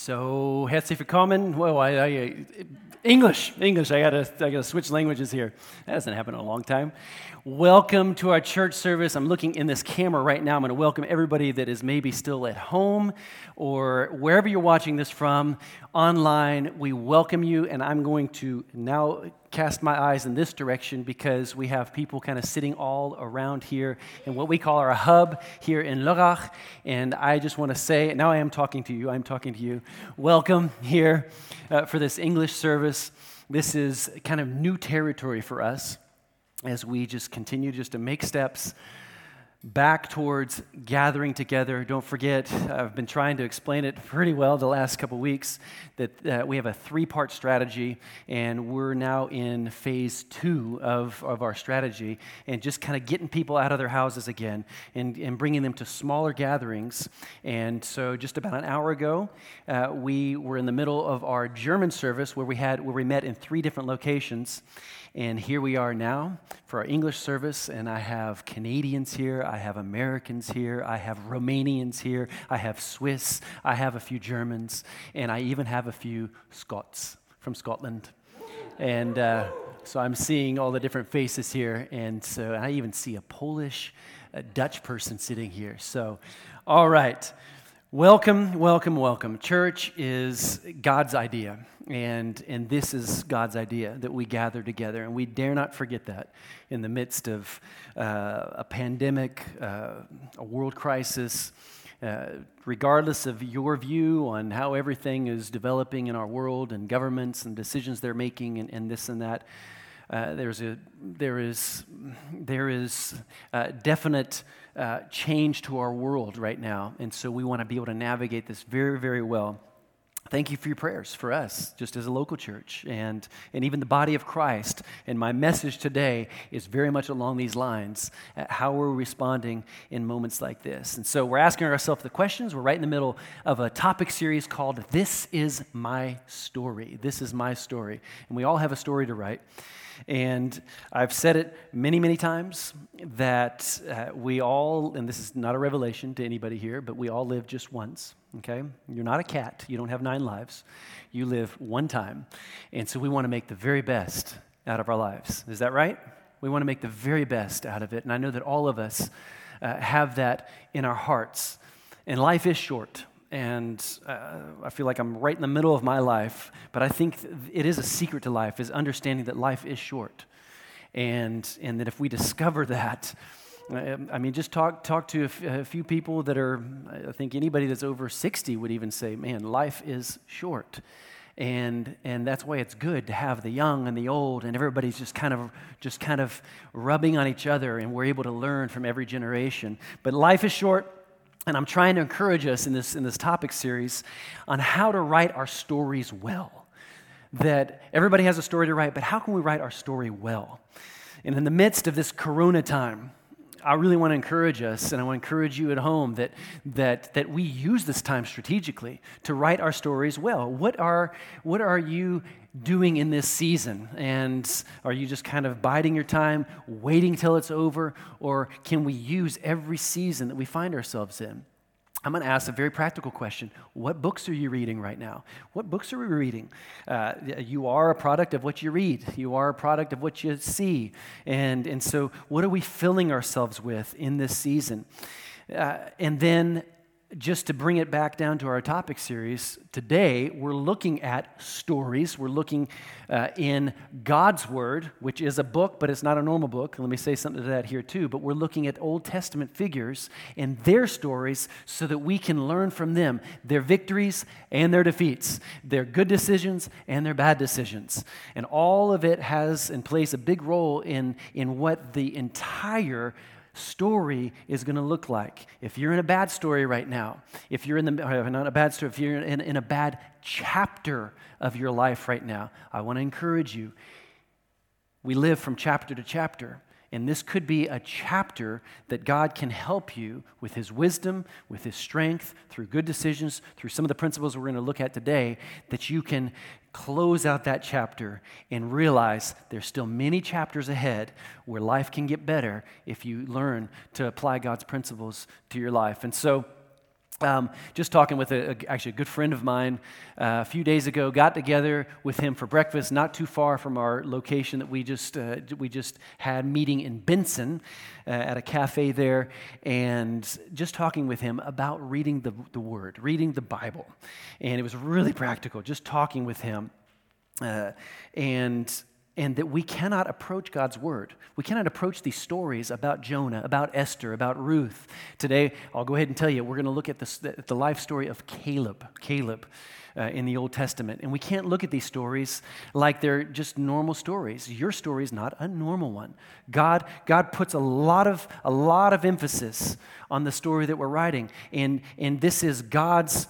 So, herzlich willkommen. Whoa, I, I, English, English. I gotta, I gotta switch languages here. That hasn't happened in a long time. Welcome to our church service. I'm looking in this camera right now. I'm going to welcome everybody that is maybe still at home or wherever you're watching this from online. We welcome you, and I'm going to now cast my eyes in this direction because we have people kind of sitting all around here in what we call our hub here in Lörrach. And I just want to say, now I am talking to you, I'm talking to you. Welcome here uh, for this English service. This is kind of new territory for us as we just continue just to make steps back towards gathering together. Don't forget, I've been trying to explain it pretty well the last couple weeks that uh, we have a three part strategy, and we're now in phase two of, of our strategy, and just kind of getting people out of their houses again and, and bringing them to smaller gatherings. And so, just about an hour ago, uh, we were in the middle of our German service where we, had, where we met in three different locations. And here we are now for our English service, and I have Canadians here, I have Americans here, I have Romanians here, I have Swiss, I have a few Germans, and I even have a few Scots from Scotland. And uh, so I'm seeing all the different faces here, and so I even see a Polish, a Dutch person sitting here. So, all right. Welcome, welcome, welcome. Church is God's idea, and, and this is God's idea that we gather together, and we dare not forget that in the midst of uh, a pandemic, uh, a world crisis. Uh, regardless of your view on how everything is developing in our world and governments and decisions they're making and, and this and that, uh, there's a, there is, there is definite uh, change to our world right now. And so we want to be able to navigate this very, very well. Thank you for your prayers for us, just as a local church and, and even the body of Christ. And my message today is very much along these lines how we're responding in moments like this. And so we're asking ourselves the questions. We're right in the middle of a topic series called This Is My Story. This is My Story. And we all have a story to write. And I've said it many, many times that uh, we all, and this is not a revelation to anybody here, but we all live just once, okay? You're not a cat, you don't have nine lives. You live one time. And so we want to make the very best out of our lives. Is that right? We want to make the very best out of it. And I know that all of us uh, have that in our hearts. And life is short and uh, I feel like I'm right in the middle of my life. But I think it is a secret to life is understanding that life is short, and and that if we discover that. Uh, I mean, just talk, talk to a few people that are, I think anybody that's over 60 would even say, man, life is short. And, and that's why it's good to have the young and the old and everybody's just kind of just kind of rubbing on each other and we're able to learn from every generation but life is short and I'm trying to encourage us in this, in this topic series on how to write our stories well. That everybody has a story to write, but how can we write our story well? And in the midst of this corona time, I really want to encourage us, and I want to encourage you at home that, that, that we use this time strategically to write our stories well. What are, what are you doing in this season? And are you just kind of biding your time, waiting till it's over? Or can we use every season that we find ourselves in? I'm going to ask a very practical question. What books are you reading right now? What books are we reading? Uh, you are a product of what you read, you are a product of what you see. And, and so, what are we filling ourselves with in this season? Uh, and then just to bring it back down to our topic series, today we're looking at stories. We're looking uh, in God's Word, which is a book, but it's not a normal book. Let me say something to that here too. But we're looking at Old Testament figures and their stories so that we can learn from them their victories and their defeats, their good decisions and their bad decisions. And all of it has and plays a big role in, in what the entire story is going to look like. If you're in a bad story right now, if you're in the, uh, not a bad story, if you're in, in a bad chapter of your life right now, I want to encourage you. We live from chapter to chapter. And this could be a chapter that God can help you with His wisdom, with His strength, through good decisions, through some of the principles we're going to look at today, that you can close out that chapter and realize there's still many chapters ahead where life can get better if you learn to apply God's principles to your life. And so, Um, just talking with a, a, actually a good friend of mine uh, a few days ago. Got together with him for breakfast, not too far from our location that we just uh, we just had meeting in Binzen uh, at a cafe there, and just talking with him about reading the, the Word, reading the Bible, and it was really practical. Just talking with him, uh, and and that we cannot approach God's word. We cannot approach these stories about Jonah, about Esther, about Ruth. Today, I'll go ahead and tell you, we're going to look at, this, the life story of Caleb. Caleb. Uh, in the Old Testament. And we can't look at these stories like they're just normal stories. Your story is not a normal one. God, God puts a lot, of, a lot of emphasis on the story that we're writing. And, and this is God's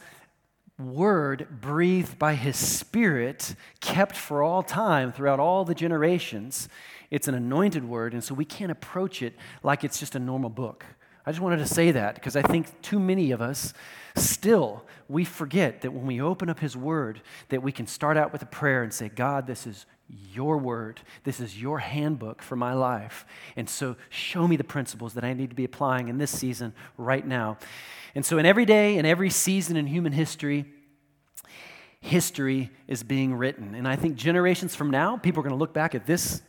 word breathed by his spirit, kept for all time throughout all the generations. It's an anointed word, and so we can't approach it like it's just a normal book. I just wanted to say that because I think too many of us still we forget that when we open up his word that we can start out with a prayer and say, "God, this is your word. This is your handbook for my life. And so show me the principles that I need to be applying in this season right now. And so, in every day, in every season in human history, history is being written. And I think generations from now, people are going to look back at this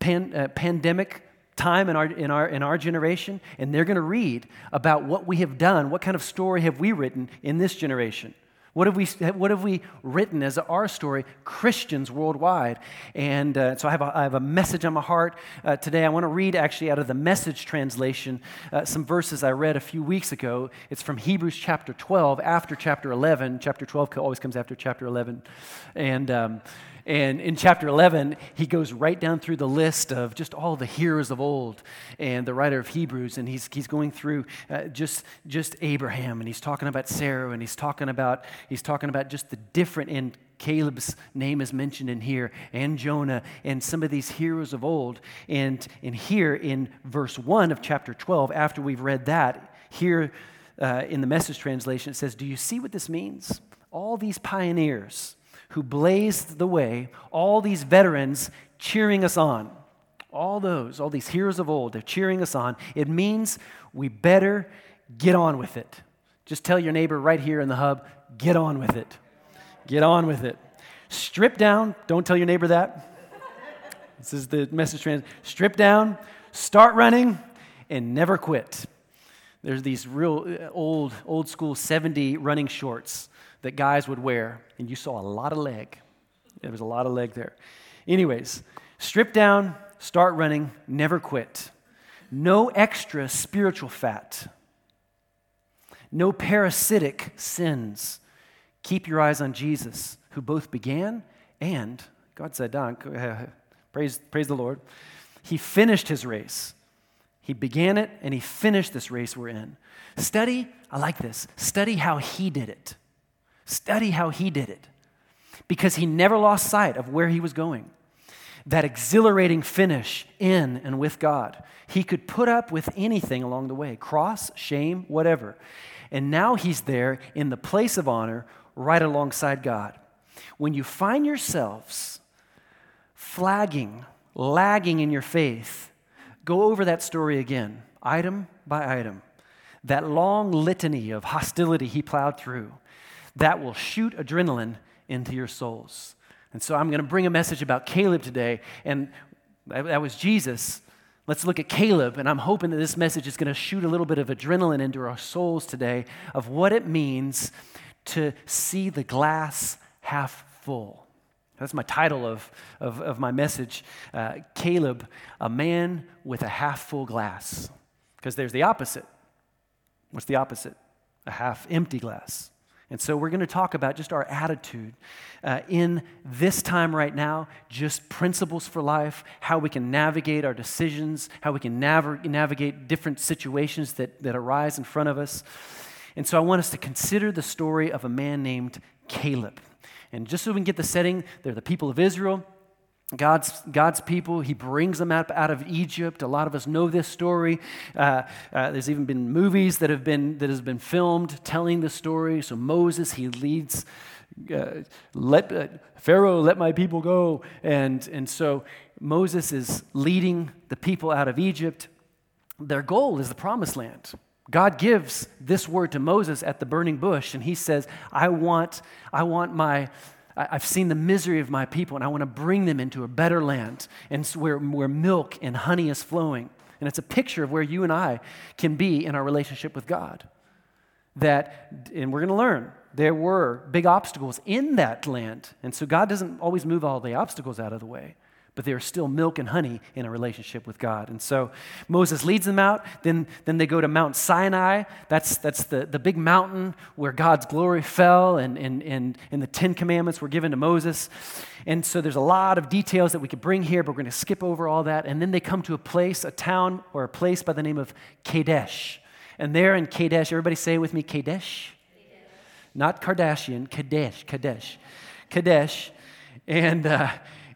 pan, uh, pandemic time in our, in, our, in our generation, and they're going to read about what we have done. What kind of story have we written in this generation? What have we, what have we written as our story, Christians worldwide? And uh, so I have, a, I have a message on my heart uh, today. I want to read actually out of the message translation uh, some verses I read a few weeks ago. It's from Hebrews chapter 12, after chapter 11. Chapter 12 always comes after chapter 11. And. Um, and in chapter 11, he goes right down through the list of just all the heroes of old and the writer of Hebrews. And he's, he's going through uh, just, just Abraham, and he's talking about Sarah, and he's talking about, he's talking about just the different, and Caleb's name is mentioned in here, and Jonah, and some of these heroes of old. And, and here in verse 1 of chapter 12, after we've read that, here uh, in the message translation, it says, Do you see what this means? All these pioneers who blazed the way, all these veterans cheering us on. All those, all these heroes of old, they're cheering us on. It means we better get on with it. Just tell your neighbor right here in the hub, get on with it. Get on with it. Strip down, don't tell your neighbor that. This is the message trans. Strip down, start running, and never quit. There's these real uh, old, old school 70 running shorts that guys would wear, and you saw a lot of leg. There was a lot of leg there. Anyways, strip down, start running, never quit. No extra spiritual fat. No parasitic sins. Keep your eyes on Jesus, who both began and, God said, praise, praise the Lord, he finished his race. He began it and he finished this race we're in. Study, I like this, study how he did it. Study how he did it because he never lost sight of where he was going. That exhilarating finish in and with God. He could put up with anything along the way cross, shame, whatever. And now he's there in the place of honor right alongside God. When you find yourselves flagging, lagging in your faith, go over that story again, item by item. That long litany of hostility he plowed through that will shoot adrenaline into your souls. And so I'm going to bring a message about Caleb today, and that was Jesus. Let's look at Caleb, and I'm hoping that this message is going to shoot a little bit of adrenaline into our souls today of what it means to see the glass half full. That's my title of, of, of my message uh, Caleb, a man with a half full glass. Because there's the opposite. What's the opposite? A half empty glass. And so we're going to talk about just our attitude uh, in this time right now, just principles for life, how we can navigate our decisions, how we can nav- navigate different situations that, that arise in front of us. And so I want us to consider the story of a man named Caleb. And just so we can get the setting, they're the people of Israel. God's, God's people, he brings them out, out of Egypt. A lot of us know this story. Uh, uh, there's even been movies that have been, that has been filmed telling the story. So Moses, he leads, uh, let, uh, Pharaoh, let my people go. And, and so Moses is leading the people out of Egypt. Their goal is the promised land. God gives this word to Moses at the burning bush, and he says, I want, I want my, I've seen the misery of my people, and I want to bring them into a better land, and where, where milk and honey is flowing. And it's a picture of where you and I can be in our relationship with God. That, and we're going to learn, there were big obstacles in that land. And so God doesn't always move all the obstacles out of the way but they are still milk and honey in a relationship with God. And so Moses leads them out. Then, then they go to Mount Sinai. That's, that's the, the big mountain where God's glory fell and, and, and, and the Ten Commandments were given to Moses. And so there's a lot of details that we could bring here, but we're going to skip over all that. And then they come to a place, a town, or a place by the name of Kadesh. And there in Kadesh, everybody say with me, Kadesh? Kadesh. Not Kardashian, Kadesh, Kadesh. Kadesh. And. Uh,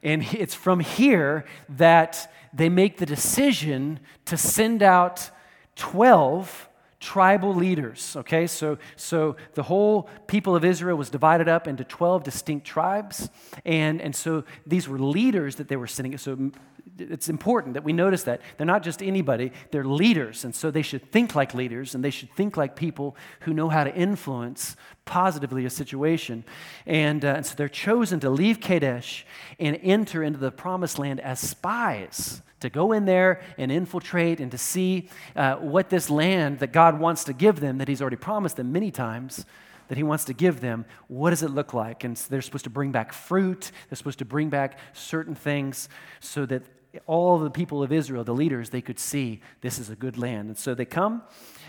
and it's from here that they make the decision to send out 12 tribal leaders. Okay, so, so the whole people of Israel was divided up into 12 distinct tribes. And, and so these were leaders that they were sending. So it's important that we notice that. They're not just anybody, they're leaders. And so they should think like leaders and they should think like people who know how to influence positively a situation. And, uh, and so they're chosen to leave Kadesh and enter into the promised land as spies, to go in there and infiltrate and to see uh, what this land that God wants to give them, that He's already promised them many times that he wants to give them, what does it look like? And they're supposed to bring back fruit, they're supposed to bring back certain things so that all the people of Israel, the leaders, they could see this is a good land. And so they come,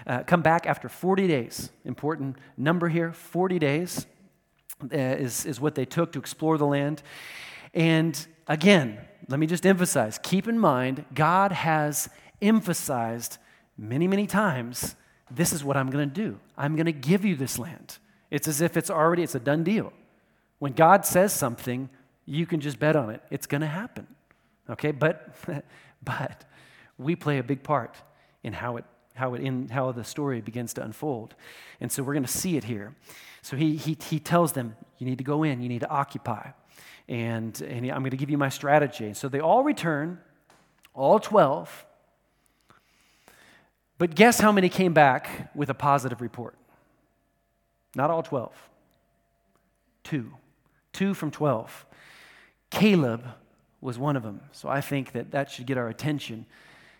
uh, come back after 40 days. Important number here 40 days uh, is, is what they took to explore the land. And again, let me just emphasize keep in mind, God has emphasized many, many times this is what I'm going to do. I'm going to give you this land. It's as if it's already, it's a done deal. When God says something, you can just bet on it. It's going to happen. Okay, but, but we play a big part in how it, how it in how the story begins to unfold. And so we're going to see it here. So he, he, he tells them, you need to go in, you need to occupy. And, and I'm going to give you my strategy. So they all return, all 12. But guess how many came back with a positive report? Not all 12. Two. Two from 12. Caleb was one of them. So I think that that should get our attention.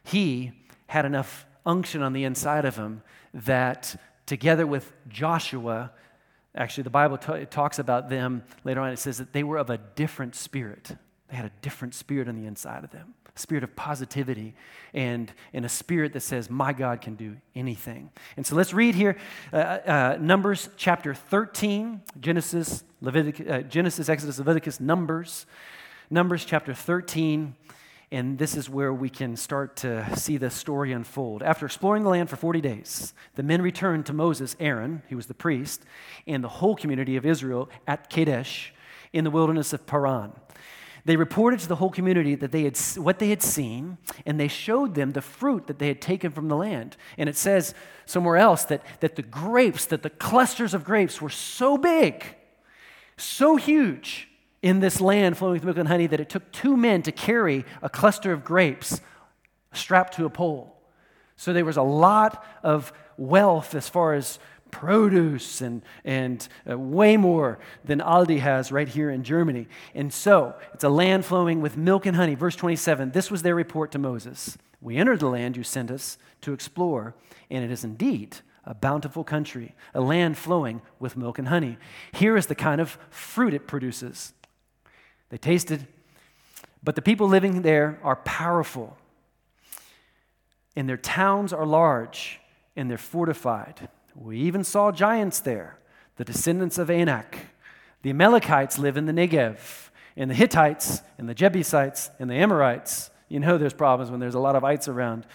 He had enough unction on the inside of him that together with Joshua, actually, the Bible t- talks about them later on. It says that they were of a different spirit. They had a different spirit on the inside of them, spirit of positivity, and, and a spirit that says, My God can do anything. And so let's read here uh, uh, Numbers chapter 13, Genesis, Leviticus, uh, Genesis, Exodus, Leviticus, Numbers. Numbers chapter 13, and this is where we can start to see the story unfold. After exploring the land for 40 days, the men returned to Moses, Aaron, who was the priest, and the whole community of Israel at Kadesh in the wilderness of Paran. They reported to the whole community that they had what they had seen, and they showed them the fruit that they had taken from the land. And it says somewhere else that, that the grapes, that the clusters of grapes were so big, so huge, in this land flowing with milk and honey that it took two men to carry a cluster of grapes strapped to a pole. So there was a lot of wealth as far as produce and, and uh, way more than Aldi has right here in Germany. And so it's a land flowing with milk and honey. Verse 27 this was their report to Moses. We entered the land you sent us to explore, and it is indeed a bountiful country, a land flowing with milk and honey. Here is the kind of fruit it produces they tasted, but the people living there are powerful, and their towns are large, and they're fortified. We even saw giants there, the descendants of Anak. The Amalekites live in the Negev, and the Hittites, and the Jebusites, and the Amorites. You know there's problems when there's a lot of ites around.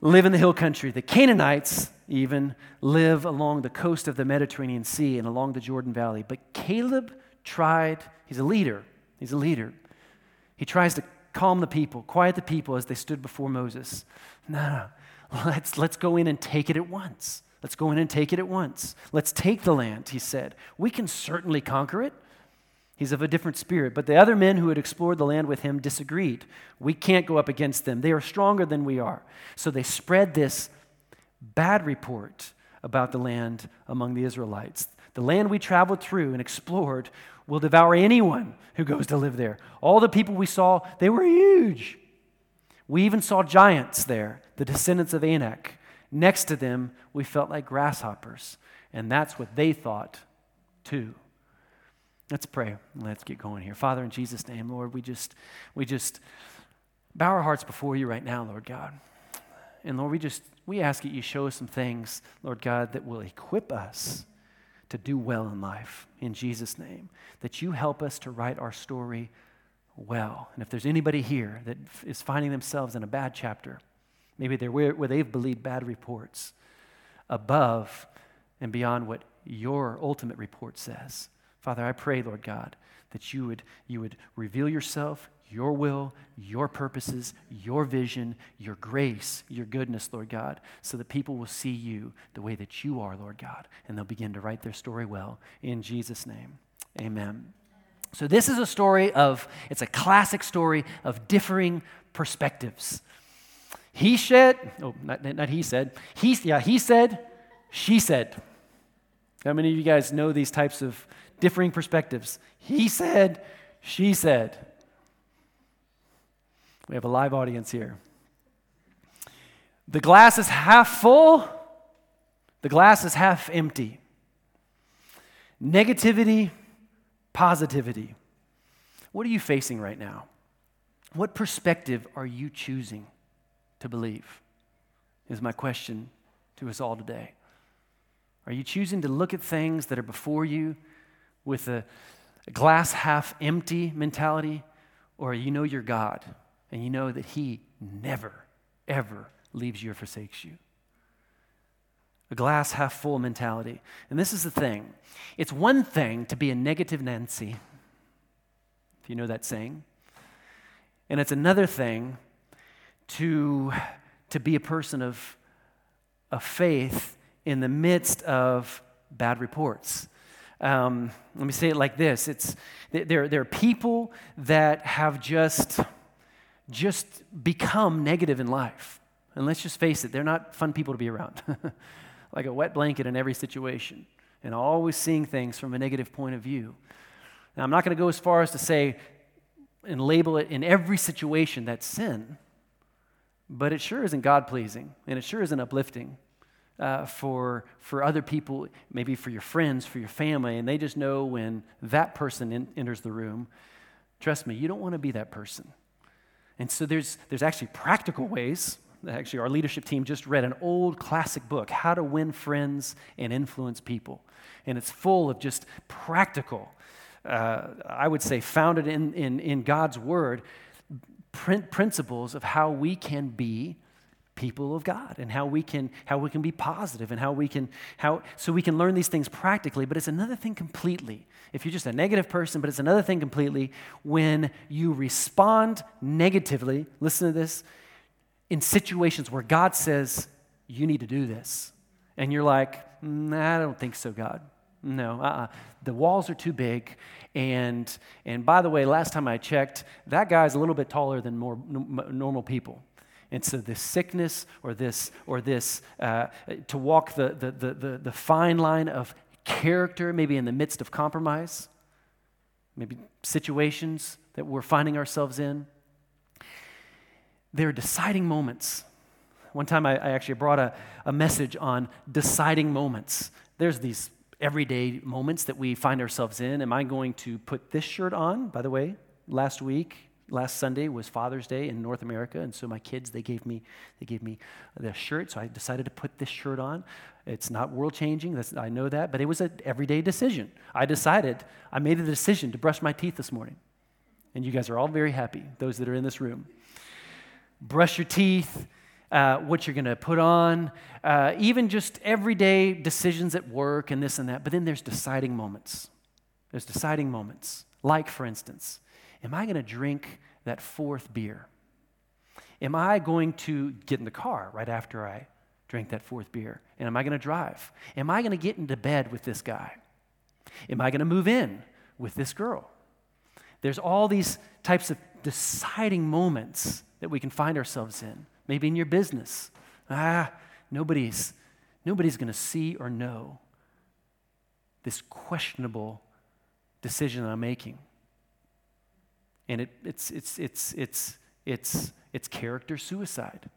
Live in the hill country. The Canaanites even live along the coast of the Mediterranean Sea and along the Jordan Valley. But Caleb tried, he's a leader, He's a leader. He tries to calm the people, quiet the people as they stood before Moses. No, no. Let's, let's go in and take it at once. Let's go in and take it at once. Let's take the land, he said. We can certainly conquer it. He's of a different spirit. But the other men who had explored the land with him disagreed. We can't go up against them. They are stronger than we are. So they spread this bad report about the land among the Israelites. The land we traveled through and explored will devour anyone who goes to live there. All the people we saw, they were huge. We even saw giants there, the descendants of Anak. Next to them, we felt like grasshoppers. And that's what they thought, too. Let's pray. Let's get going here. Father, in Jesus' name, Lord, we just, we just bow our hearts before you right now, Lord God. And Lord, we just, we ask that you show us some things, Lord God, that will equip us to do well in life. In Jesus' name. That you help us to write our story well. And if there's anybody here that is finding themselves in a bad chapter, maybe they're where, where they've believed bad reports above and beyond what your ultimate report says. Father, I pray, Lord God, that you would, you would reveal yourself, your will, your purposes, your vision, your grace, your goodness, Lord God, so that people will see you the way that you are, Lord God, and they'll begin to write their story well. In Jesus' name, amen. So, this is a story of, it's a classic story of differing perspectives. He said, oh, not, not he said, he, yeah, he said, she said. How many of you guys know these types of differing perspectives? He said, she said. We have a live audience here. The glass is half full, the glass is half empty. Negativity, positivity. What are you facing right now? What perspective are you choosing to believe? Is my question to us all today. Are you choosing to look at things that are before you with a, glass half empty mentality? Or you know your God and you know that He never, ever leaves you or forsakes you? A glass half full mentality. And this is the thing it's one thing to be a negative Nancy, if you know that saying. And it's another thing to, to be a person of, of faith in the midst of bad reports. Um, let me say it like this it's, there, there are people that have just, just become negative in life. And let's just face it, they're not fun people to be around. like a wet blanket in every situation and always seeing things from a negative point of view. Now, I'm not going to go as far as to say and label it in every situation that's sin, but it sure isn't God pleasing and it sure isn't uplifting. Uh, for, for other people, maybe for your friends, for your family, and they just know when that person in, enters the room. Trust me, you don't want to be that person. And so there's, there's actually practical ways Actually, our leadership team just read an old classic book, How to Win Friends and Influence People. And it's full of just practical, uh, I would say, founded in, in, in God's Word, principles of how we can be people of God and how we can how we can be positive and how we can how so we can learn these things practically but it's another thing completely if you're just a negative person but it's another thing completely when you respond negatively listen to this in situations where God says, you need to do this. And you're like, nah, I don't think so, God. No, uh-uh. the walls are too big. And, and by the way, last time I checked, that guy's a little bit taller than more normal people. And so this sickness or this, or this uh, to walk the, the, the, the, the fine line of character, maybe in the midst of compromise, maybe situations that we're finding ourselves in, they're deciding moments. One time I, I actually brought a, a message on deciding moments. There's these everyday moments that we find ourselves in. Am I going to put this shirt on? By the way, last week, last Sunday was Father's Day in North America, and so my kids they gave me they gave me the shirt, so I decided to put this shirt on. It's not world changing, I know that, but it was an everyday decision. I decided, I made a decision to brush my teeth this morning, and you guys are all very happy, those that are in this room brush your teeth, uh, what you're going to put on, uh, even just everyday decisions at work and this and that. But then there's deciding moments. There's deciding moments. Like, for instance, am I going to drink that fourth beer? Am I going to get in the car right after I drink that fourth beer? And am I going to drive? Am I going to get into bed with this guy? Am I going to move in with this girl? There's all these types of deciding moments that we can find ourselves in. Maybe in your business. Ah, nobody's, nobody's going to see or know this questionable decision that I'm making. And it, it's, it's, it's, it's, it's, it's character suicide.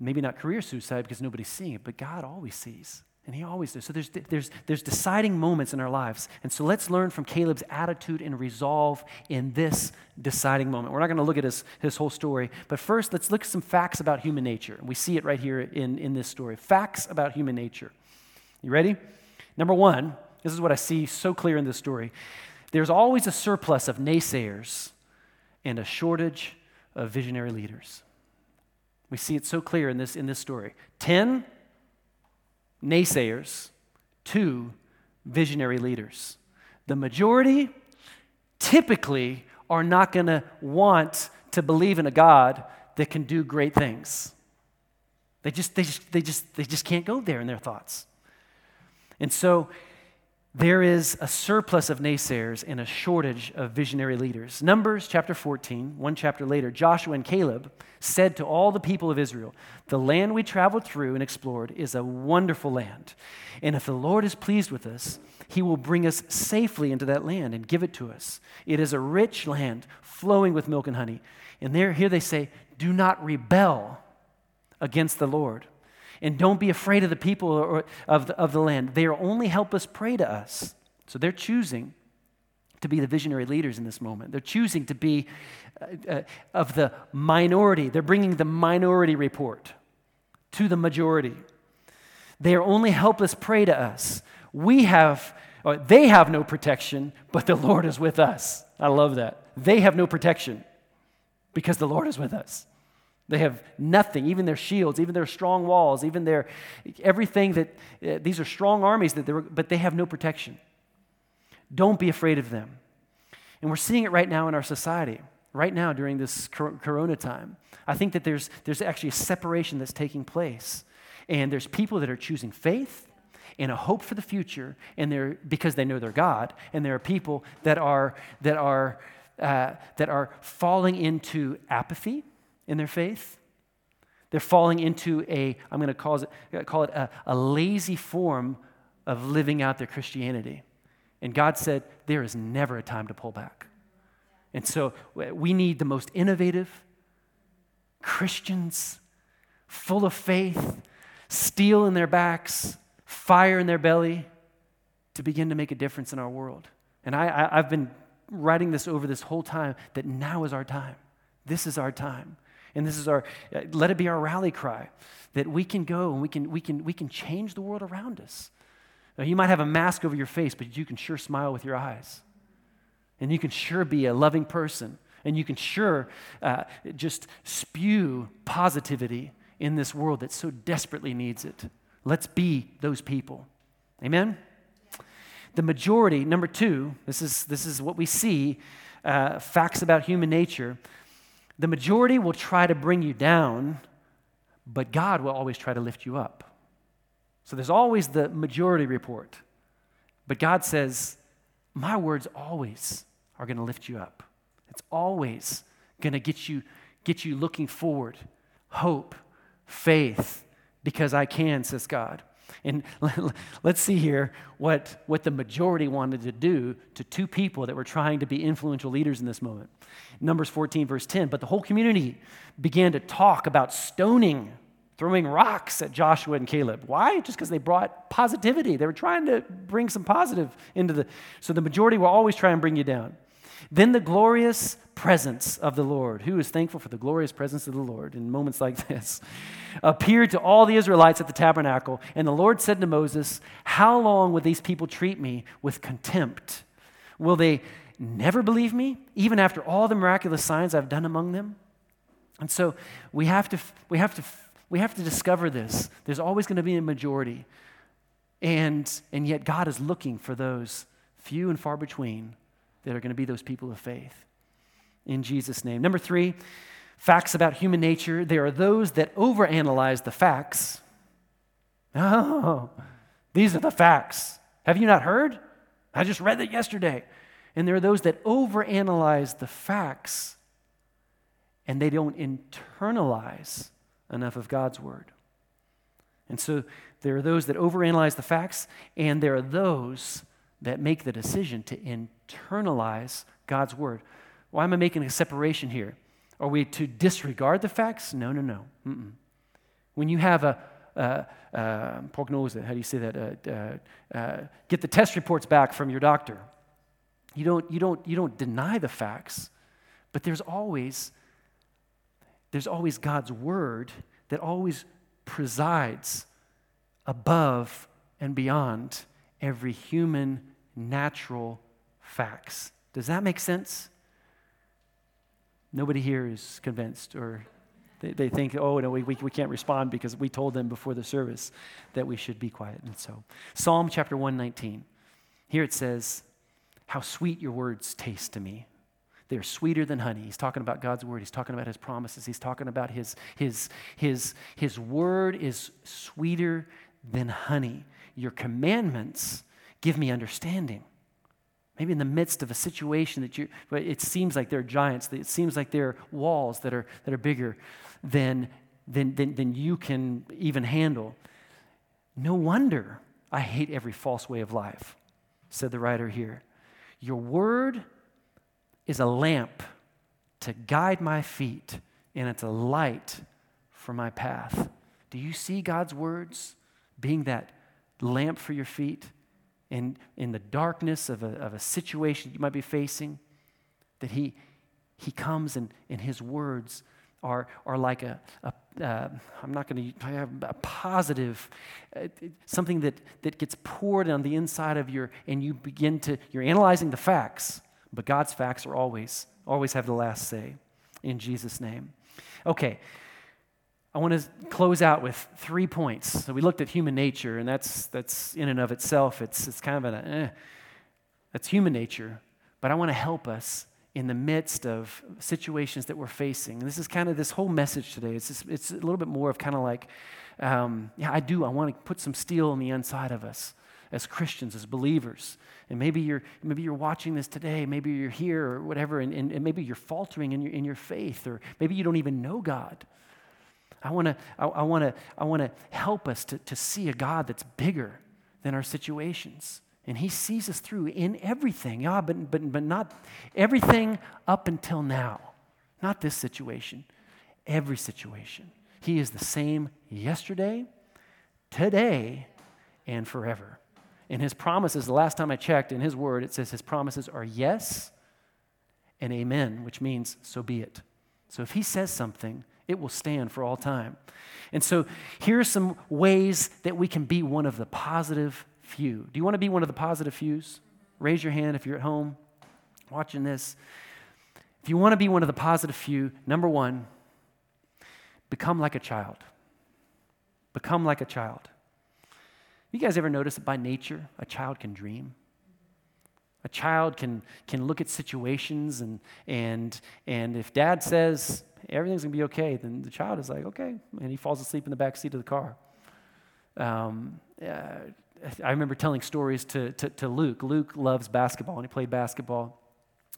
Maybe not career suicide because nobody's seeing it, but God always sees. And he always does. So there's, there's, there's deciding moments in our lives. And so let's learn from Caleb's attitude and resolve in this deciding moment. We're not going to look at his, his whole story, but first let's look at some facts about human nature. And we see it right here in, in this story. Facts about human nature. You ready? Number one, this is what I see so clear in this story. There's always a surplus of naysayers and a shortage of visionary leaders. We see it so clear in this, in this story. 10 naysayers, two visionary leaders. The majority typically are not going to want to believe in a God that can do great things. They just, they, just, they, just, they just can't go there in their thoughts. And so there is a surplus of naysayers and a shortage of visionary leaders. Numbers chapter 14, one chapter later, Joshua and Caleb said to all the people of Israel, The land we traveled through and explored is a wonderful land. And if the Lord is pleased with us, he will bring us safely into that land and give it to us. It is a rich land flowing with milk and honey. And there, here they say, Do not rebel against the Lord. And don't be afraid of the people or, of, the, of the land. They are only help us prey to us. So they're choosing to be the visionary leaders in this moment. They're choosing to be uh, uh, of the minority. They're bringing the minority report to the majority. They are only helpless prey to us. We have, or they have no protection, but the Lord is with us. I love that. They have no protection because the Lord is with us. They have nothing, even their shields, even their strong walls, even their everything that uh, these are strong armies that but they have no protection. Don't be afraid of them. And we're seeing it right now in our society, right now during this corona time. I think that there's, there's actually a separation that's taking place. And there's people that are choosing faith and a hope for the future, and they're because they know their God, and there are people that are that are uh, that are falling into apathy in their faith. They're falling into a, I'm going to call it, call it a, a lazy form of living out their Christianity. And God said, there is never a time to pull back. And so we need the most innovative Christians, full of faith, steel in their backs, fire in their belly, to begin to make a difference in our world. And I, I, have been writing this over this whole time that now is our time. This is our time. And this is our, let it be our rally cry that we can go and we can, we can, we can change the world around us. Now, you might have a mask over your face, but you can sure smile with your eyes. And you can sure be a loving person. And you can sure uh, just spew positivity in this world that so desperately needs it. Let's be those people. Amen? The majority, number two, this is, this is what we see uh, facts about human nature. The majority will try to bring you down, but God will always try to lift you up. So there's always the majority report. But God says, My words always are going to lift you up. It's always going to get you, get you looking forward, hope, faith, because I can, says God. And let's see here what, what the majority wanted to do to two people that were trying to be influential leaders in this moment. Numbers 14, verse 10. But the whole community began to talk about stoning, throwing rocks at Joshua and Caleb. Why? Just because they brought positivity. They were trying to bring some positive into the. So the majority will always try and bring you down. Then the glorious presence of the Lord, who is thankful for the glorious presence of the Lord in moments like this, appeared to all the Israelites at the tabernacle. And the Lord said to Moses, How long will these people treat me with contempt? Will they never believe me, even after all the miraculous signs I've done among them? And so we have to, we have to, we have to discover this. There's always going to be a majority. And, and yet God is looking for those few and far between that are going to be those people of faith. In Jesus' name. Number three, facts about human nature. There are those that overanalyze the facts. Oh, these are the facts. Have you not heard? I just read that yesterday. And there are those that overanalyze the facts and they don't internalize enough of God's word. And so there are those that overanalyze the facts, and there are those that make the decision to internalize God's word. Why am I making a separation here? Are we to disregard the facts? No, no, no. Mm-mm. When you have a, uh, uh, prognose, how do you say that? Uh, get the test reports back from your doctor. You don't, you, don't, you don't deny the facts, but there's always, there's always God's word that always presides above and beyond every human natural facts. Does that make sense? Nobody here is convinced or they, they think, oh, no, we, we, we can't respond because we told them before the service that we should be quiet. And so, Psalm chapter 119. Here it says, How sweet your words taste to me. They're sweeter than honey. He's talking about God's word. He's talking about his promises. He's talking about his, his, his, his word is sweeter than honey. Your commandments give me understanding. Maybe in the midst of a situation that you, it seems like there are giants, it seems like there are walls that are, that are bigger than, than, than, than you can even handle. No wonder I hate every false way of life, said the writer here. Your word is a lamp to guide my feet, and it's a light for my path. Do you see God's words being that lamp for your feet? In, in the darkness of a, of a situation you might be facing, that He, he comes and, and His words are, are like a, a uh, I'm not going to have a positive, uh, something that, that gets poured on the inside of your, and you begin to, you're analyzing the facts, but God's facts are always, always have the last say in Jesus' name. Okay, I want to close out with three points. So we looked at human nature, and that's, that's in and of itself, it's, it's kind of an, eh, that's human nature. But I want to help us in the midst of situations that we're facing. And this is kind of this whole message today. It's, just, it's a little bit more of kind of like, um, yeah, I do. I want to put some steel on the inside of us as Christians, as believers. And maybe you're, maybe you're watching this today, maybe you're here or whatever, and, and, and maybe you're faltering in your, in your faith, or maybe you don't even know God. I want to I, I wanna, I wanna help us to, to see a God that's bigger than our situations. And he sees us through in everything. Yeah, but, but, but not everything up until now. Not this situation, every situation. He is the same yesterday, today, and forever. And his promises, the last time I checked in his word, it says his promises are yes and amen, which means so be it. So if he says something, it will stand for all time. And so here are some ways that we can be one of the positive few. Do you want to be one of the positive fews? Raise your hand if you're at home watching this. If you want to be one of the positive few, number one, become like a child. Become like a child. You guys ever notice that by nature, a child can dream? A child can, can look at situations, and, and, and if dad says everything's going to be okay, then the child is like, okay. And he falls asleep in the back seat of the car. Um, uh, I remember telling stories to, to, to, Luke. Luke loves basketball, and he played basketball.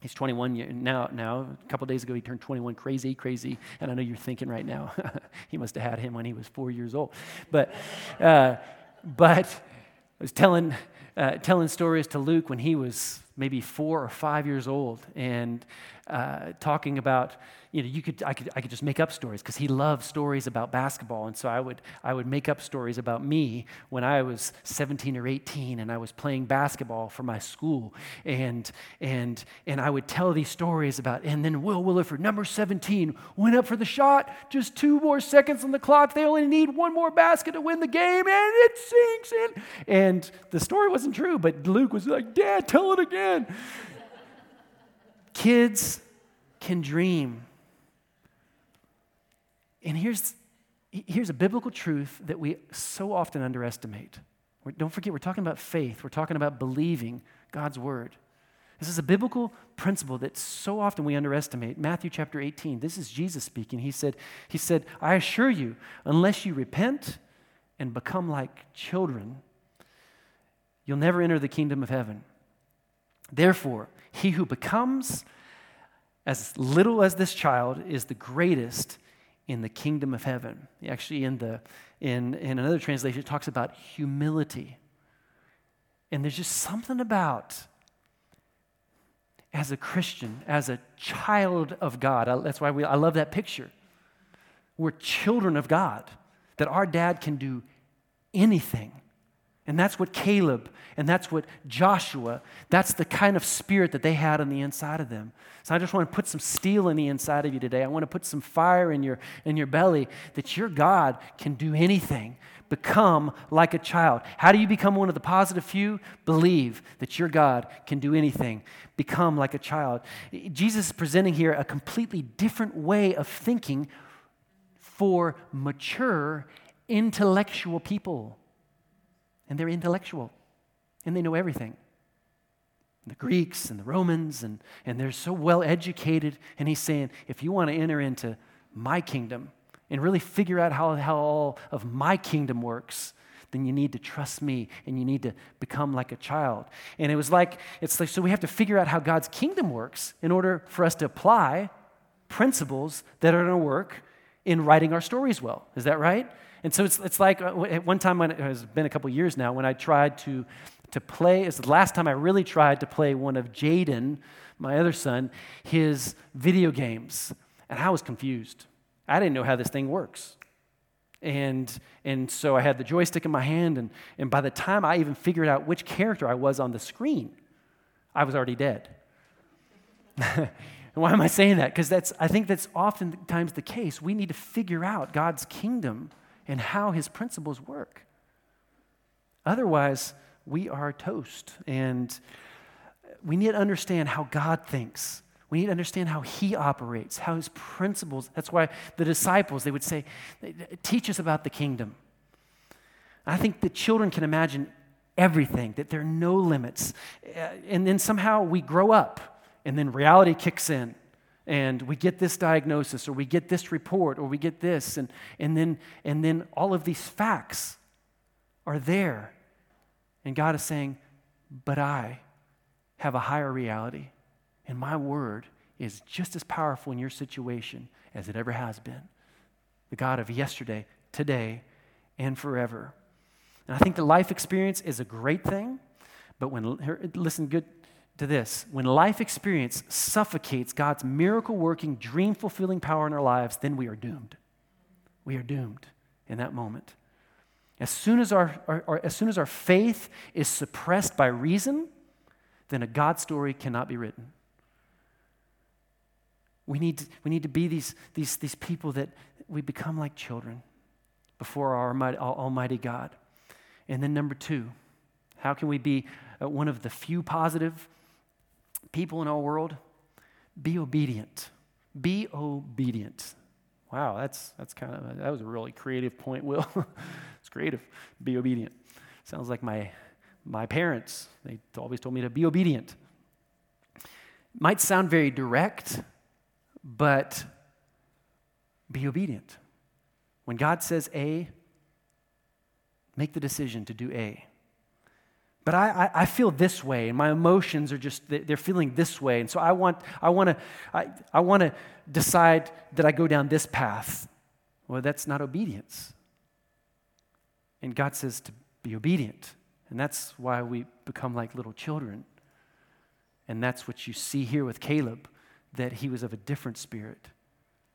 He's 21 year, now. Now, a couple days ago, he turned 21. Crazy, crazy. And I know you're thinking right now, he must have had him when he was four years old. But, uh, but I was telling, uh, telling stories to Luke when he was maybe four or five years old, and uh, talking about you know, you could, I could, I could just make up stories because he loved stories about basketball. And so I would, I would make up stories about me when I was 17 or 18 and I was playing basketball for my school. And, and, and I would tell these stories about, and then Will Williford, number 17, went up for the shot, just two more seconds on the clock. They only need one more basket to win the game, and it sinks in. And the story wasn't true, but Luke was like, Dad, tell it again. Kids can dream. And here's, here's a biblical truth that we so often underestimate. We're, don't forget, we're talking about faith, we're talking about believing God's word. This is a biblical principle that so often we underestimate. Matthew chapter 18, this is Jesus speaking. He said, he said, I assure you, unless you repent and become like children, you'll never enter the kingdom of heaven. Therefore, he who becomes as little as this child is the greatest in the kingdom of heaven. Actually, in, the, in, in another translation, it talks about humility. And there's just something about, as a Christian, as a child of God, I, that's why we, I love that picture. We're children of God, that our dad can do anything. And that's what Caleb and that's what Joshua, that's the kind of spirit that they had on the inside of them. So I just want to put some steel in the inside of you today. I want to put some fire in your, in your belly that your God can do anything. Become like a child. How do you become one of the positive few? Believe that your God can do anything. Become like a child. Jesus is presenting here a completely different way of thinking for mature, intellectual people. And they're intellectual and they know everything. The Greeks and the Romans, and, and they're so well educated. And he's saying, if you want to enter into my kingdom and really figure out how, how all of my kingdom works, then you need to trust me and you need to become like a child. And it was like, it's like, so we have to figure out how God's kingdom works in order for us to apply principles that are going to work in writing our stories well. Is that right? And so it's, it's like uh, at one time, when it has been a couple years now, when I tried to to play, is the last time I really tried to play one of Jaden, my other son, his video games. And I was confused. I didn't know how this thing works. And, and so I had the joystick in my hand, and, and by the time I even figured out which character I was on the screen, I was already dead. why am I saying that? Because that's I think that's oftentimes the case. We need to figure out God's kingdom and how his principles work. Otherwise, we are toast. And we need to understand how God thinks. We need to understand how he operates, how his principles. That's why the disciples, they would say, teach us about the kingdom. I think the children can imagine everything, that there are no limits. Uh, and then somehow we grow up, and then reality kicks in. And we get this diagnosis, or we get this report, or we get this, and, and, then, and then all of these facts are there. And God is saying, But I have a higher reality, and my word is just as powerful in your situation as it ever has been. The God of yesterday, today, and forever. And I think the life experience is a great thing, but when, listen good to this, when life experience suffocates God's miracle working, dream fulfilling power in our lives, then we are doomed. We are doomed in that moment. As soon as our, our, our, as soon as our faith is suppressed by reason, then a God story cannot be written. We need to, we need to be these, these, these people that we become like children before our Almighty, Almighty God. And then, number two, how can we be uh, one of the few positive people in our world? Be obedient. Be obedient. Wow, that's, that's kind of, that was a really creative point, Will. it's creative. Be obedient. Sounds like my, my parents. They always told me to be obedient. Might sound very direct, but be obedient. When God says A, make the decision to do A. But I, I, feel this way, and my emotions are just, they're feeling this way. And so I want, I want to, I, I want to decide that I go down this path. Well, that's not obedience. And God says to be obedient. And that's why we become like little children. And that's what you see here with Caleb, that he was of a different spirit.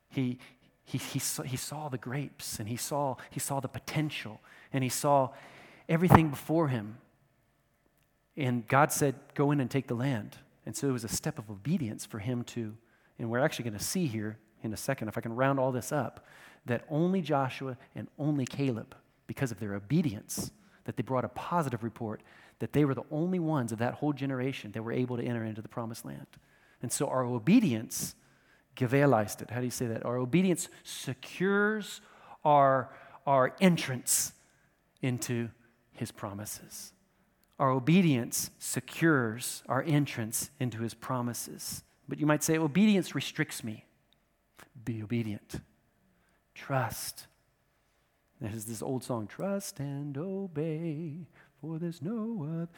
He, he, he, saw, he saw the grapes, and he saw, he saw the potential, and he saw everything before him. And God said, Go in and take the land. And so it was a step of obedience for him to, and we're actually going to see here in a second, if I can round all this up, that only Joshua and only Caleb, because of their obedience, that they brought a positive report, that they were the only ones of that whole generation that were able to enter into the promised land. And so our obedience, gewährleistet, it. How do you say that? Our obedience secures our, our entrance into his promises. Our obedience secures our entrance into his promises. But you might say, obedience restricts me. Be obedient. Trust. There's this old song, trust and obey, for there's no other.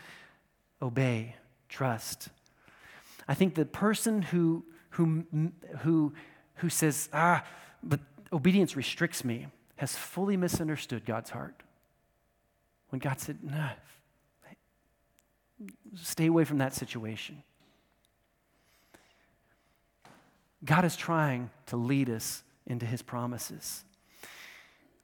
Obey, trust. I think the person who, who, who, who says, ah, but obedience restricts me has fully misunderstood God's heart. When God said, no, stay away from that situation. God is trying to lead us into his promises.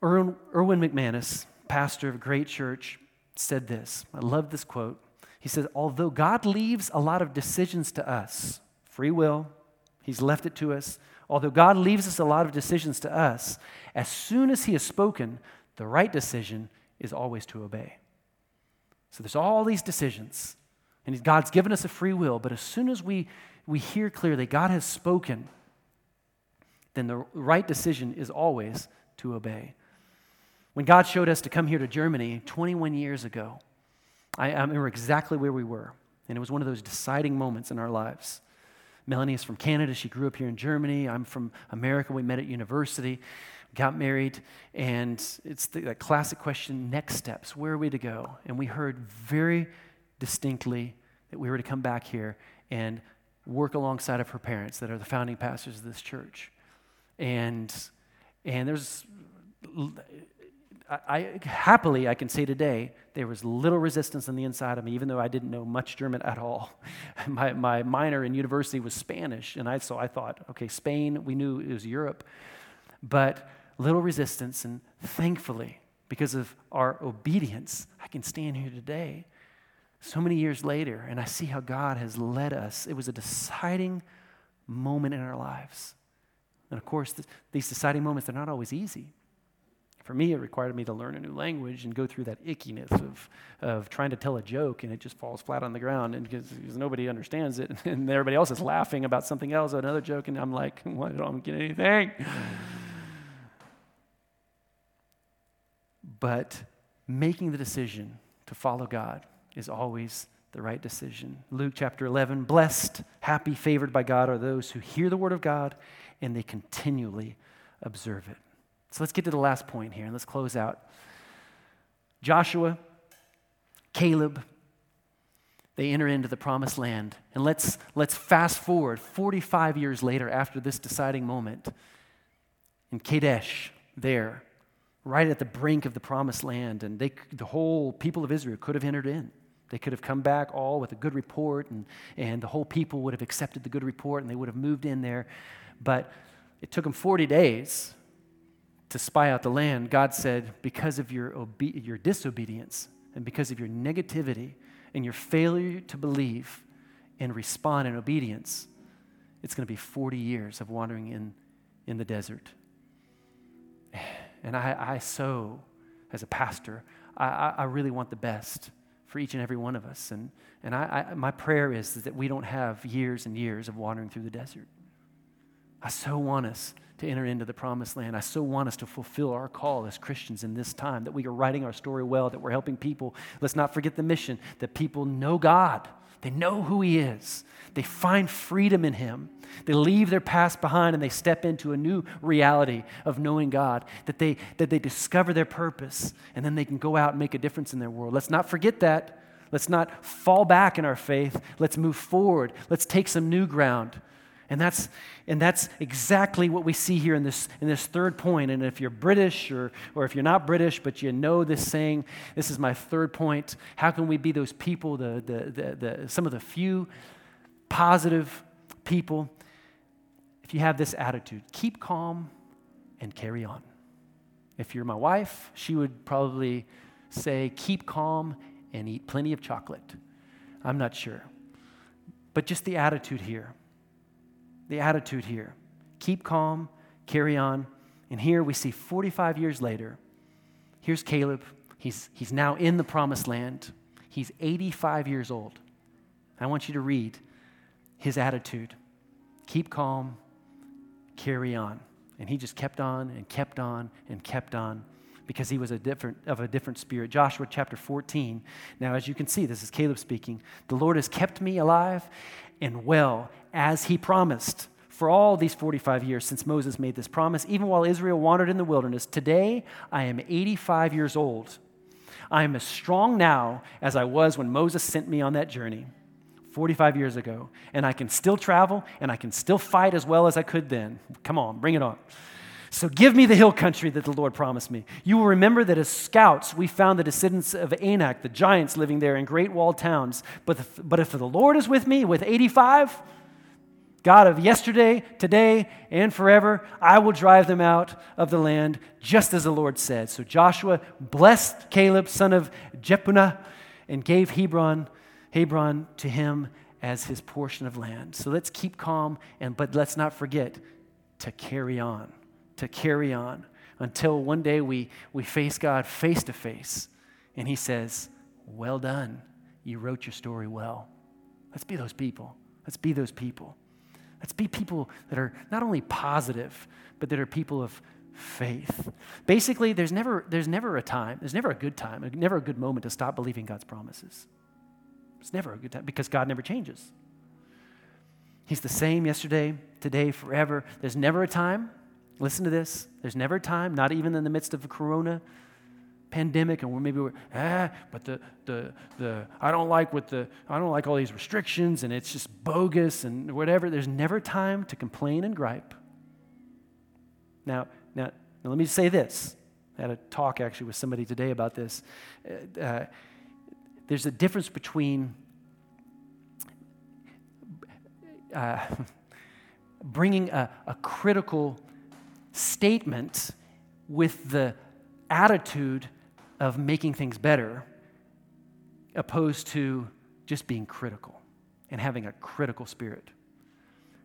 Erwin, Erwin McManus, pastor of great church, said this. I love this quote. He says, Although God leaves a lot of decisions to us, free will, He's left it to us. Although God leaves us a lot of decisions to us, as soon as He has spoken, the right decision is always to obey. So there's all these decisions, and God's given us a free will, but as soon as we, we hear clearly God has spoken, then the right decision is always to obey. When God showed us to come here to Germany 21 years ago, I, I remember exactly where we were, and it was one of those deciding moments in our lives. Melanie is from Canada. She grew up here in Germany. I'm from America. We met at university, got married, and it's the, classic question next steps. Where are we to go? And we heard very distinctly that we were to come back here and work alongside of her parents that are the founding pastors of this church. And, and there's I, I, happily I can say today there was little resistance on the inside of me, even though I didn't know much German at all. my, my minor in university was Spanish, and I so I thought, okay, Spain, we knew it was Europe, but little resistance, and thankfully, because of our obedience, I can stand here today, so many years later, and I see how God has led us. It was a deciding moment in our lives, and of course, th- these deciding moments they're not always easy. For me, it required me to learn a new language and go through that ickiness of, of trying to tell a joke and it just falls flat on the ground and because, nobody understands it and everybody else is laughing about something else, another joke, and I'm like, well, I don't I get anything. But making the decision to follow God is always the right decision. Luke chapter 11 Blessed, happy, favored by God are those who hear the word of God and they continually observe it. So let's get to the last point here and let's close out. Joshua, Caleb, they enter into the promised land. And let's, let's fast forward 45 years later after this deciding moment in Kadesh, there, right at the brink of the promised land. And they, the whole people of Israel could have entered in. They could have come back all with a good report, and, and the whole people would have accepted the good report and they would have moved in there. But it took them 40 days to spy out the land, God said, because of your, obe- your disobedience and because of your negativity and your failure to believe and respond in obedience, it's going to be 40 years of wandering in, in the desert. And I, I so, as a pastor, I, I really want the best for each and every one of us. And, and I, I, my prayer is that we don't have years and years of wandering through the desert. I so want us to enter into the promised land. I so want us to fulfill our call as Christians in this time, that we are writing our story well, that we're helping people. Let's not forget the mission that people know God, they know who He is, they find freedom in Him. They leave their past behind and they step into a new reality of knowing God, that they, that they discover their purpose, and then they can go out and make a difference in their world. Let's not forget that. Let's not fall back in our faith. Let's move forward. Let's take some new ground. And that's, and that's exactly what we see here in this, in this third point. And if you're British or, or if you're not British, but you know this saying, this is my third point. How can we be those people, the, the, the, the, some of the few positive people? If you have this attitude, keep calm and carry on. If you're my wife, she would probably say, keep calm and eat plenty of chocolate. I'm not sure. But just the attitude here the attitude here. Keep calm, carry on. And here we see 45 years later, here's Caleb. He's, he's now in the promised land. He's 85 years old. I want you to read his attitude. Keep calm, carry on. And he just kept on and kept on and kept on because he was a different, of a different spirit. Joshua chapter 14. Now, as you can see, this is Caleb speaking. The Lord has kept me alive and well as he promised for all these 45 years since Moses made this promise, even while Israel wandered in the wilderness. Today, I am 85 years old. I am as strong now as I was when Moses sent me on that journey 45 years ago. And I can still travel and I can still fight as well as I could then. Come on, bring it on. So give me the hill country that the Lord promised me. You will remember that as scouts, we found the descendants of Anak, the giants living there in great walled towns. But, but if the Lord is with me, with 85, God of yesterday, today, and forever, I will drive them out of the land, just as the Lord said. So Joshua blessed Caleb, son of Jephunneh, and gave Hebron, Hebron to him as his portion of land. So let's keep calm, and, but let's not forget to carry on to carry on until one day we, we face God face to face and He says, Well done. You wrote your story well. Let's be those people. Let's be those people. Let's be people that are not only positive, but that are people of faith. Basically, there's never, there's never a time, there's never a good time, never a good moment to stop believing God's promises. It's never a good time because God never changes. He's the same yesterday, today, forever. There's never a time Listen to this. There's never a time, not even in the midst of a corona pandemic, and we're maybe we're, ah, but the, the, the, I don't like what the, I don't like all these restrictions, and it's just bogus and whatever. There's never time to complain and gripe. Now, now, now let me say this. I had a talk actually with somebody today about this. Uh, uh there's a difference between uh, bringing a, a critical statement with the attitude of making things better, opposed to just being critical and having a critical spirit.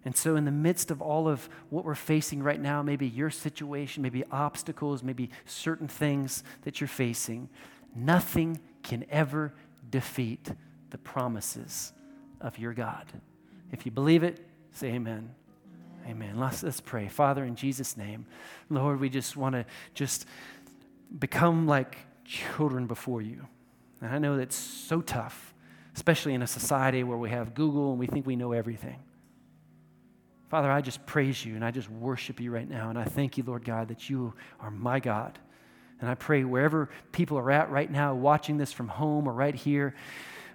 And so, in the midst of all of what we're facing right now, maybe your situation, maybe obstacles, maybe certain things that you're facing, nothing can ever defeat the promises of your God. If you believe it, say amen. Amen. Let's, let's pray. Father, in Jesus' name, Lord, we just want to just become like children before you. And I know that's so tough, especially in a society where we have Google and we think we know everything. Father, I just praise you and I just worship you right now. And I thank you, Lord God, that you are my God. And I pray wherever people are at right now, watching this from home or right here,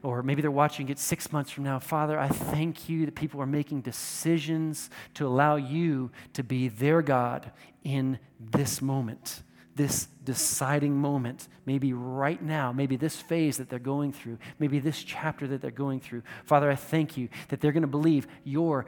or maybe they're watching it six months from now. Father, I thank you that people are making decisions to allow you to be their God in this moment, this deciding moment, maybe right now, maybe this phase that they're going through, maybe this chapter that they're going through. Father, I thank you that they're going to believe your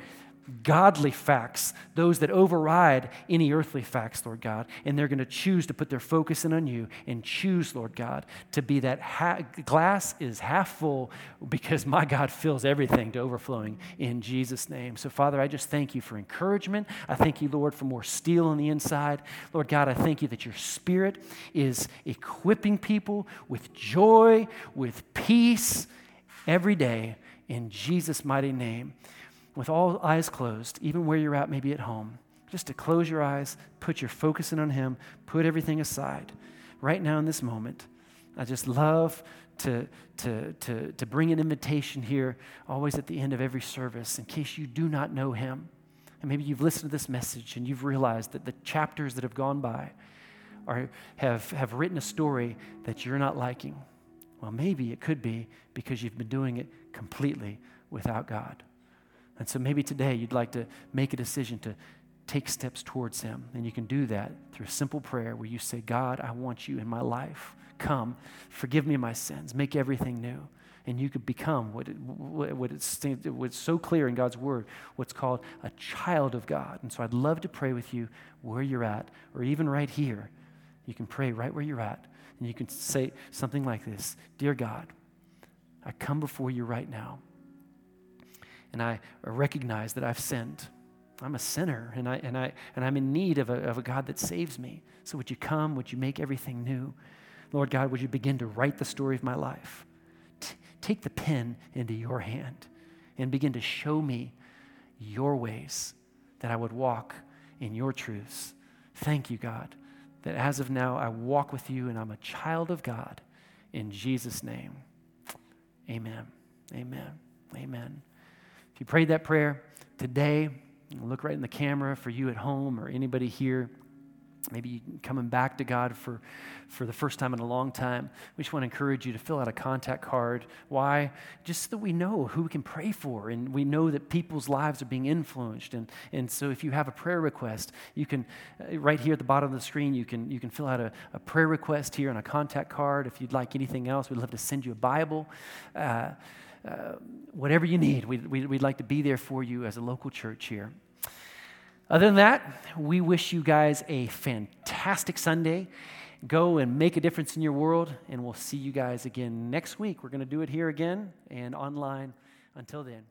godly facts, those that override any earthly facts, Lord God. And they're going to choose to put their focus in on you and choose, Lord God, to be that ha- glass is half full because my God fills everything to overflowing in Jesus' name. So, Father, I just thank you for encouragement. I thank you, Lord, for more steel on the inside. Lord God, I thank you that your spirit is equipping people with joy, with peace every day in Jesus' mighty name with all eyes closed, even where you're at, maybe at home, just to close your eyes, put your focus in on Him, put everything aside. Right now in this moment, I just love to, to, to, to bring an invitation here, always at the end of every service, in case you do not know Him. And maybe you've listened to this message and you've realized that the chapters that have gone by are, have, have written a story that you're not liking. Well, maybe it could be because you've been doing it completely without God. And so maybe today you'd like to make a decision to take steps towards Him. And you can do that through a simple prayer where you say, God, I want you in my life. Come, forgive me my sins, make everything new. And you could become what, what it's, so clear in God's Word, what's called a child of God. And so I'd love to pray with you where you're at, or even right here. You can pray right where you're at. And you can say something like this Dear God, I come before you right now and I recognize that I've sinned. I'm a sinner and, I, and, I, and I'm in need of a, of a God that saves me. So would you come? Would you make everything new? Lord God, would you begin to write the story of my life? T- take the pen into your hand and begin to show me your ways that I would walk in your truths. Thank you, God, that as of now I walk with you and I'm a child of God. In Jesus' name, amen. Amen. Amen. If you prayed that prayer today, look right in the camera for you at home or anybody here. maybe coming back to God for, for the first time in a long time, we just want to encourage you to fill out a contact card. Why? Just so that we know who we can pray for and we know that people's lives are being influenced. And, and so if you have a prayer request, you can, uh, right here at the bottom of the screen, you can, you can fill out a, a prayer request here on a contact card. If you'd like anything else, we'd love to send you a Bible. Uh, uh, whatever you need, we'd, we'd like to be there for you as a local church here. Other than that, we wish you guys a fantastic Sunday. Go and make a difference in your world, and we'll see you guys again next week. We're going to do it here again and online. Until then.